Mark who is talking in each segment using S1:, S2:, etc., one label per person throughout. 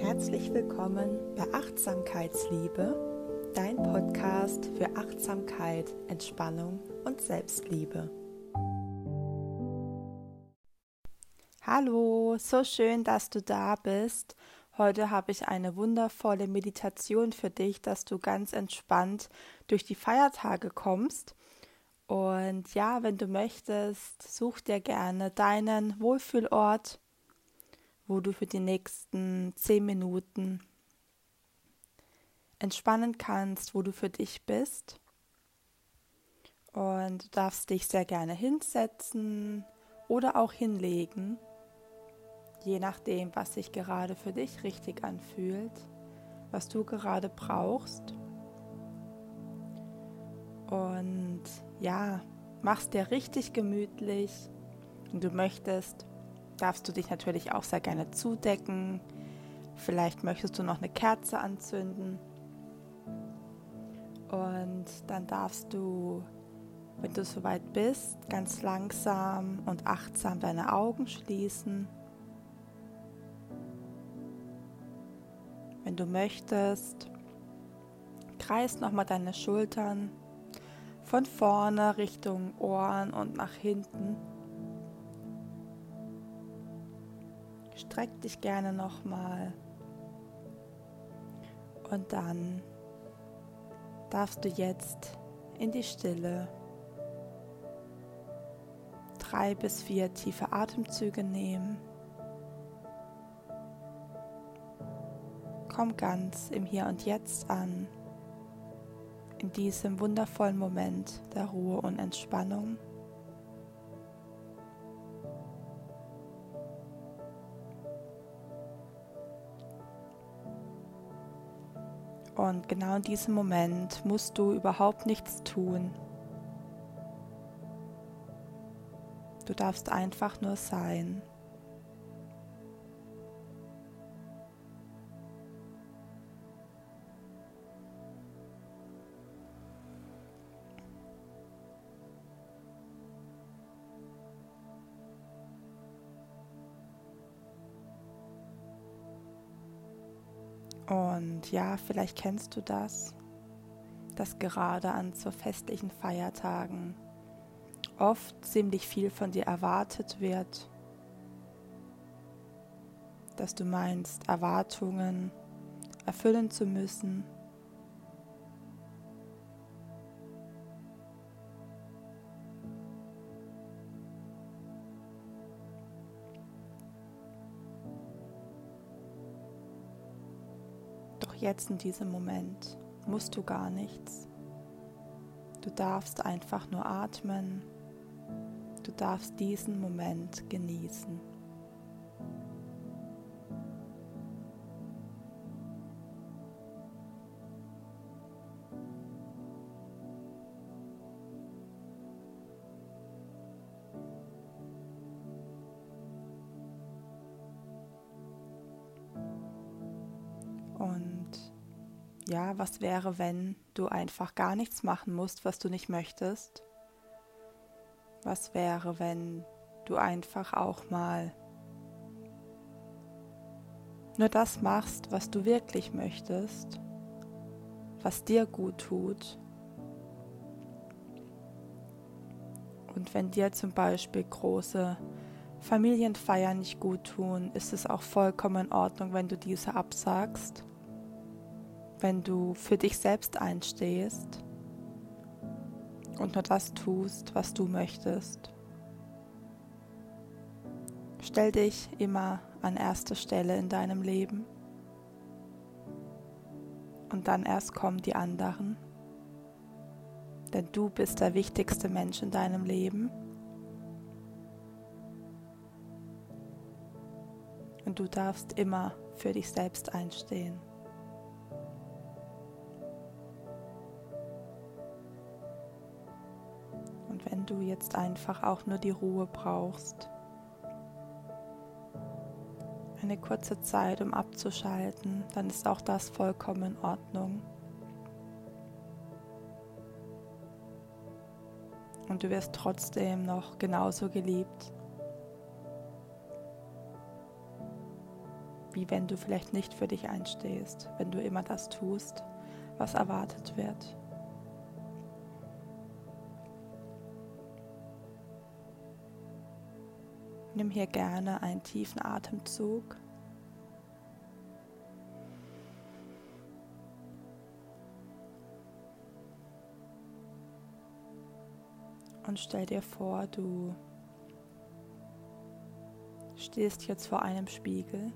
S1: Herzlich willkommen bei Achtsamkeitsliebe, dein Podcast für Achtsamkeit, Entspannung und Selbstliebe. Hallo, so schön, dass du da bist. Heute habe ich eine wundervolle Meditation für dich, dass du ganz entspannt durch die Feiertage kommst. Und ja, wenn du möchtest, such dir gerne deinen Wohlfühlort wo du für die nächsten zehn Minuten entspannen kannst, wo du für dich bist. Und du darfst dich sehr gerne hinsetzen oder auch hinlegen, je nachdem, was sich gerade für dich richtig anfühlt, was du gerade brauchst. Und ja, mach's dir richtig gemütlich und du möchtest darfst du dich natürlich auch sehr gerne zudecken. Vielleicht möchtest du noch eine Kerze anzünden. Und dann darfst du, wenn du soweit bist, ganz langsam und achtsam deine Augen schließen. Wenn du möchtest, kreis nochmal deine Schultern von vorne Richtung Ohren und nach hinten. Streck dich gerne nochmal. Und dann darfst du jetzt in die Stille drei bis vier tiefe Atemzüge nehmen. Komm ganz im Hier und Jetzt an, in diesem wundervollen Moment der Ruhe und Entspannung. Und genau in diesem Moment musst du überhaupt nichts tun. Du darfst einfach nur sein. Und ja, vielleicht kennst du das, dass gerade an so festlichen Feiertagen oft ziemlich viel von dir erwartet wird, dass du meinst, Erwartungen erfüllen zu müssen jetzt in diesem Moment musst du gar nichts. Du darfst einfach nur atmen. Du darfst diesen Moment genießen. Ja, was wäre, wenn du einfach gar nichts machen musst, was du nicht möchtest? Was wäre, wenn du einfach auch mal nur das machst, was du wirklich möchtest, was dir gut tut? Und wenn dir zum Beispiel große Familienfeiern nicht gut tun, ist es auch vollkommen in Ordnung, wenn du diese absagst wenn du für dich selbst einstehst und nur das tust, was du möchtest. Stell dich immer an erste Stelle in deinem Leben und dann erst kommen die anderen. Denn du bist der wichtigste Mensch in deinem Leben. Und du darfst immer für dich selbst einstehen. Du jetzt einfach auch nur die Ruhe brauchst. Eine kurze Zeit, um abzuschalten, dann ist auch das vollkommen in Ordnung. Und du wirst trotzdem noch genauso geliebt, wie wenn du vielleicht nicht für dich einstehst, wenn du immer das tust, was erwartet wird. Nimm hier gerne einen tiefen Atemzug. Und stell dir vor, du stehst jetzt vor einem Spiegel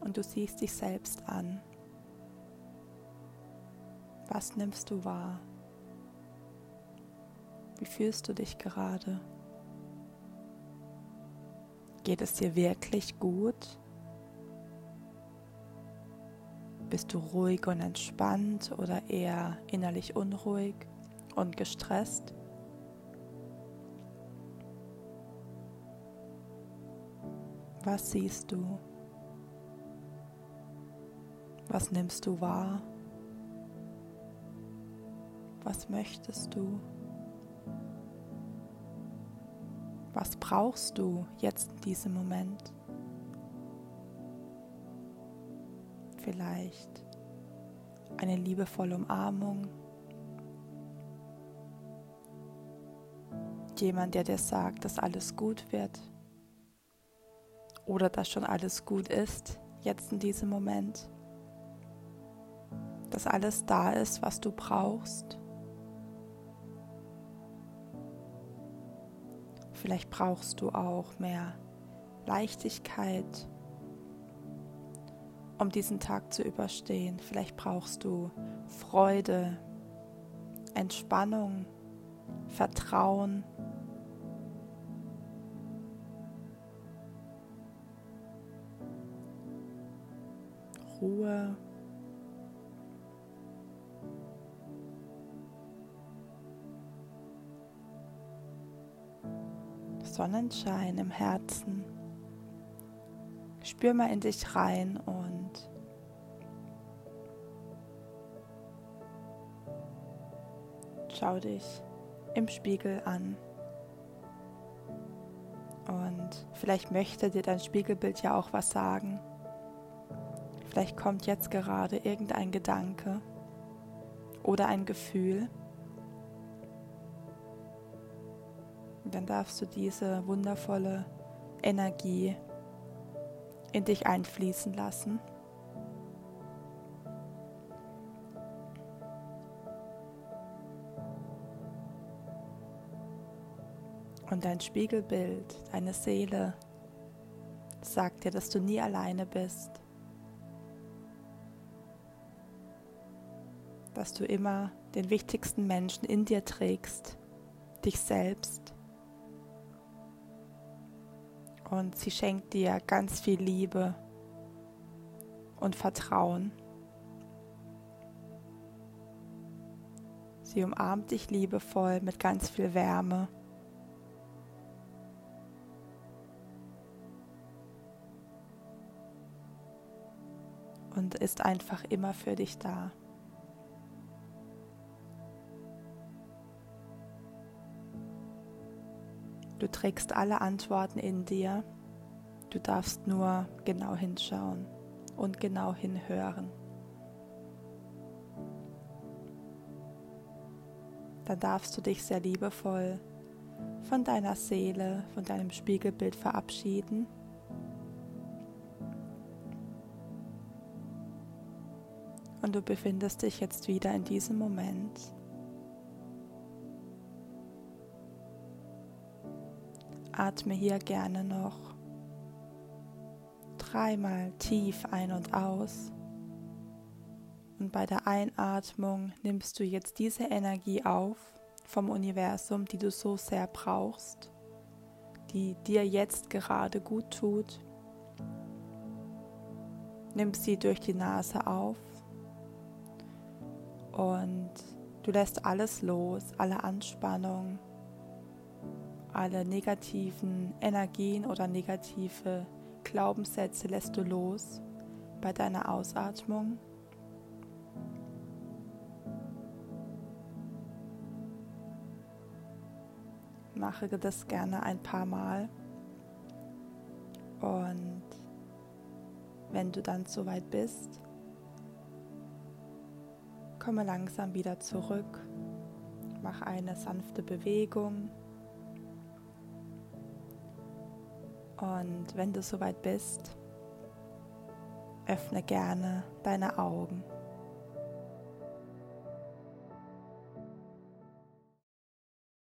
S1: und du siehst dich selbst an. Was nimmst du wahr? Wie fühlst du dich gerade? Geht es dir wirklich gut? Bist du ruhig und entspannt oder eher innerlich unruhig und gestresst? Was siehst du? Was nimmst du wahr? Was möchtest du? Was brauchst du jetzt in diesem Moment? Vielleicht eine liebevolle Umarmung. Jemand, der dir sagt, dass alles gut wird. Oder dass schon alles gut ist, jetzt in diesem Moment dass alles da ist, was du brauchst. Vielleicht brauchst du auch mehr Leichtigkeit, um diesen Tag zu überstehen. Vielleicht brauchst du Freude, Entspannung, Vertrauen. Ruhe. Sonnenschein im Herzen. Spür mal in dich rein und schau dich im Spiegel an. Und vielleicht möchte dir dein Spiegelbild ja auch was sagen. Vielleicht kommt jetzt gerade irgendein Gedanke oder ein Gefühl dann darfst du diese wundervolle Energie in dich einfließen lassen. Und dein Spiegelbild, deine Seele sagt dir, dass du nie alleine bist, dass du immer den wichtigsten Menschen in dir trägst, dich selbst und sie schenkt dir ganz viel Liebe und Vertrauen. Sie umarmt dich liebevoll mit ganz viel Wärme. Und ist einfach immer für dich da. Du trägst alle Antworten in dir. Du darfst nur genau hinschauen und genau hinhören. Dann darfst du dich sehr liebevoll von deiner Seele, von deinem Spiegelbild verabschieden. Und du befindest dich jetzt wieder in diesem Moment Atme hier gerne noch dreimal tief ein und aus. Und bei der Einatmung nimmst du jetzt diese Energie auf vom Universum, die du so sehr brauchst, die dir jetzt gerade gut tut. Nimm sie durch die Nase auf und du lässt alles los, alle Anspannung, alle negativen Energien oder negative Glaubenssätze lässt du los bei deiner Ausatmung. Mache das gerne ein paar Mal Und wenn du dann soweit bist, komme langsam wieder zurück, mach eine sanfte Bewegung. Und wenn du soweit bist, öffne gerne deine Augen.